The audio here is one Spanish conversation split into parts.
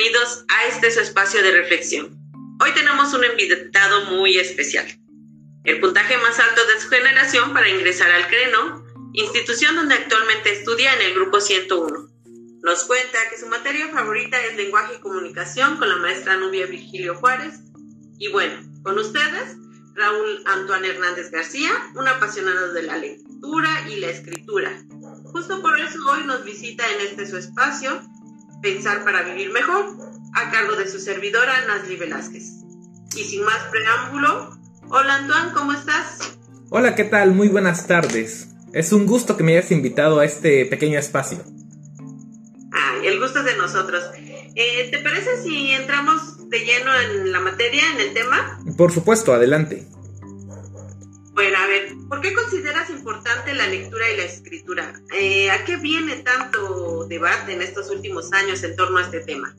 bienvenidos a este su espacio de reflexión. Hoy tenemos un invitado muy especial. El puntaje más alto de su generación para ingresar al CRENO, institución donde actualmente estudia en el grupo 101. Nos cuenta que su materia favorita es lenguaje y comunicación con la maestra Nubia Virgilio Juárez. Y bueno, con ustedes, Raúl Antoine Hernández García, un apasionado de la lectura y la escritura. Justo por eso hoy nos visita en este su espacio Pensar para Vivir Mejor, a cargo de su servidora Nazli Velázquez. Y sin más preámbulo, hola Antoine, ¿cómo estás? Hola, ¿qué tal? Muy buenas tardes. Es un gusto que me hayas invitado a este pequeño espacio. Ah, el gusto es de nosotros. Eh, ¿Te parece si entramos de lleno en la materia, en el tema? Por supuesto, adelante. Bueno, a ver, ¿por qué consideras importante la lectura y la escritura? Eh, ¿A qué viene tanto debate en estos últimos años en torno a este tema?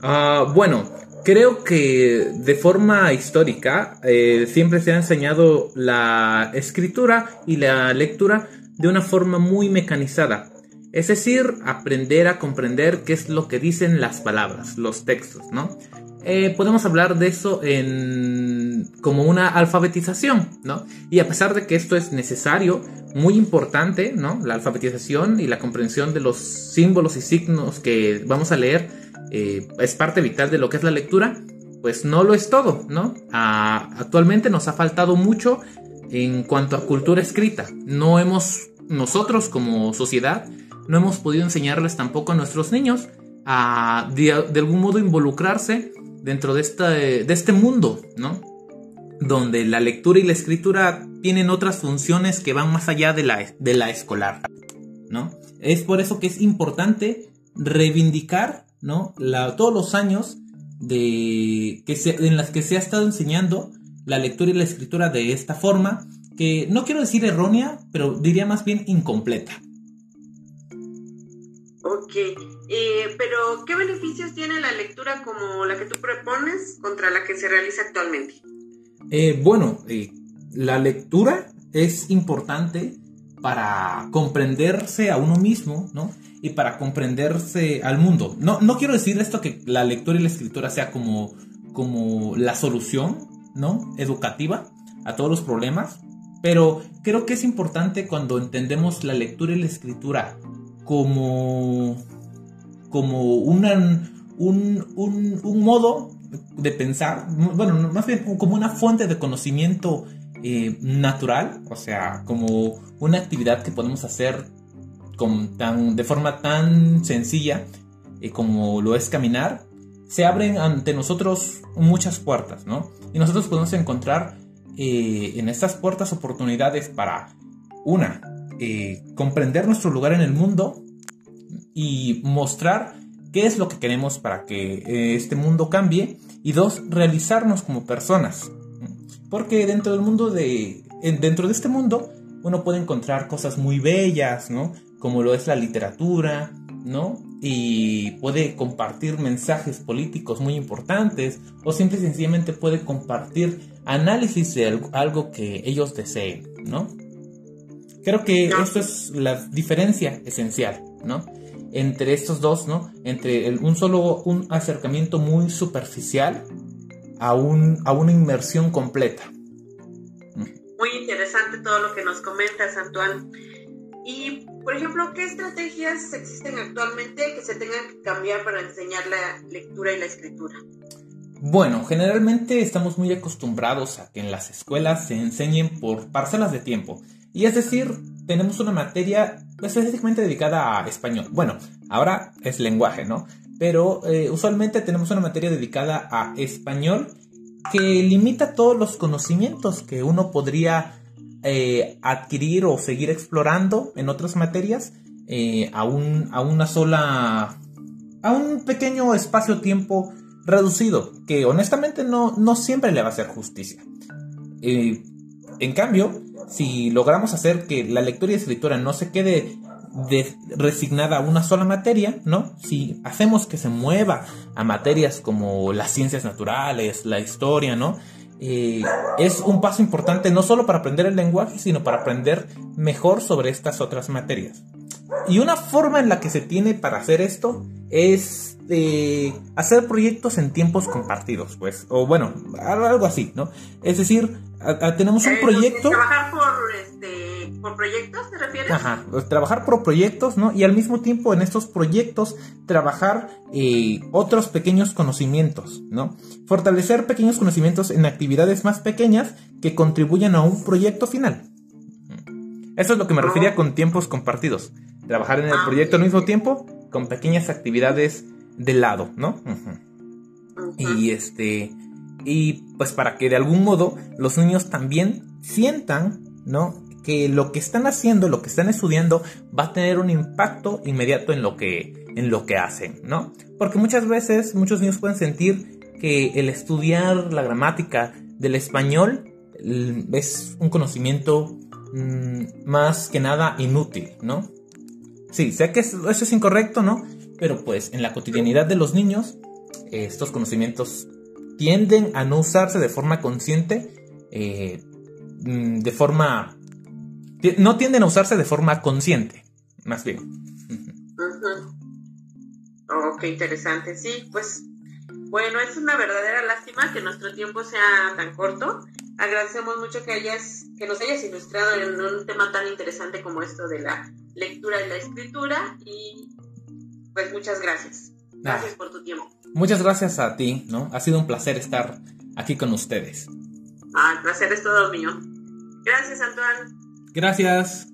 Ah, bueno, creo que de forma histórica eh, siempre se ha enseñado la escritura y la lectura de una forma muy mecanizada. Es decir, aprender a comprender qué es lo que dicen las palabras, los textos, ¿no? Eh, podemos hablar de eso en como una alfabetización, ¿no? Y a pesar de que esto es necesario, muy importante, ¿no? La alfabetización y la comprensión de los símbolos y signos que vamos a leer eh, es parte vital de lo que es la lectura, pues no lo es todo, ¿no? Actualmente nos ha faltado mucho en cuanto a cultura escrita. No hemos, nosotros como sociedad, no hemos podido enseñarles tampoco a nuestros niños a de, algún modo involucrarse dentro de, esta, de este mundo, ¿no? Donde la lectura y la escritura tienen otras funciones que van más allá de la, de la escolar, ¿no? Es por eso que es importante reivindicar, ¿no? La, todos los años de, que se, en las que se ha estado enseñando la lectura y la escritura de esta forma, que no quiero decir errónea, pero diría más bien incompleta. Ok, eh, pero ¿qué beneficios tiene la lectura como la que tú propones contra la que se realiza actualmente? Eh, bueno, eh, la lectura es importante para comprenderse a uno mismo, ¿no? Y para comprenderse al mundo. No, no quiero decir esto que la lectura y la escritura sea como, como la solución, ¿no? Educativa a todos los problemas, pero creo que es importante cuando entendemos la lectura y la escritura como, como una, un, un, modo de pensar, bueno, más bien como una fuente de conocimiento eh, natural, o sea, como una actividad que podemos hacer con tan, de forma tan sencilla eh, como lo es caminar, se abren ante nosotros muchas puertas, ¿no? Y nosotros podemos encontrar eh, en estas puertas oportunidades para, una, comprender nuestro lugar en el mundo y mostrar qué es lo que queremos para que eh, este mundo cambie y dos, realizarnos como personas. Porque dentro del mundo de dentro de este mundo uno puede encontrar cosas muy bellas, ¿no? Como lo es la literatura, ¿no? Y puede compartir mensajes políticos muy importantes o simple y sencillamente puede compartir análisis de algo que ellos deseen, ¿no? Creo que esto es la diferencia esencial, ¿no? Entre estos dos, ¿no? Entre un solo, un acercamiento muy superficial a, un, a una inmersión completa. Muy interesante todo lo que nos comentas, Antoine. Y, por ejemplo, ¿qué estrategias existen actualmente que se tengan que cambiar para enseñar la lectura y la escritura? Bueno, generalmente estamos muy acostumbrados a que en las escuelas se enseñen por parcelas de tiempo. Y es decir, tenemos una materia específicamente dedicada a español. Bueno, ahora es lenguaje, ¿no? Pero eh, usualmente tenemos una materia dedicada a español que limita todos los conocimientos que uno podría eh, adquirir o seguir explorando en otras materias eh, a, un, a una sola... a un pequeño espacio-tiempo reducido, que honestamente no, no siempre le va a hacer justicia. en cambio, si logramos hacer que la lectura y escritura no se quede resignada a una sola materia, ¿no? Si hacemos que se mueva a materias como las ciencias naturales, la historia, ¿no? Eh, es un paso importante no solo para aprender el lenguaje, sino para aprender mejor sobre estas otras materias. y una forma en la que se tiene para hacer esto es de hacer proyectos en tiempos compartidos, pues, o bueno, algo así, ¿no? Es decir, tenemos un eh, proyecto... ¿Trabajar este, por, proyectos, te refieres? Ajá, trabajar por proyectos, ¿no? Y al mismo tiempo en estos proyectos trabajar eh, otros pequeños conocimientos, ¿no? Fortalecer pequeños conocimientos en actividades más pequeñas que contribuyan a un proyecto final. Eso es lo que me refería con tiempos compartidos. Trabajar en el ah, proyecto al mismo tiempo con pequeñas actividades de lado, ¿no? Y este y pues para que de algún modo los niños también sientan, ¿no? Que lo que están haciendo, lo que están estudiando va a tener un impacto inmediato en lo que en lo que hacen, ¿no? Porque muchas veces muchos niños pueden sentir que el estudiar la gramática del español es un conocimiento Mm, más que nada inútil, ¿no? Sí, sé que eso es incorrecto, ¿no? Pero pues en la cotidianidad de los niños, estos conocimientos tienden a no usarse de forma consciente, eh, mm, de forma... No tienden a usarse de forma consciente, más bien. Oh, qué interesante. Sí, pues bueno, es una verdadera lástima que nuestro tiempo sea tan corto. Agradecemos mucho que hayas, que nos hayas ilustrado en un tema tan interesante como esto de la lectura y la escritura. Y pues muchas gracias. Gracias por tu tiempo. Muchas gracias a ti, ¿no? Ha sido un placer estar aquí con ustedes. Ah, el placer es todo mío. Gracias, Antoine. Gracias.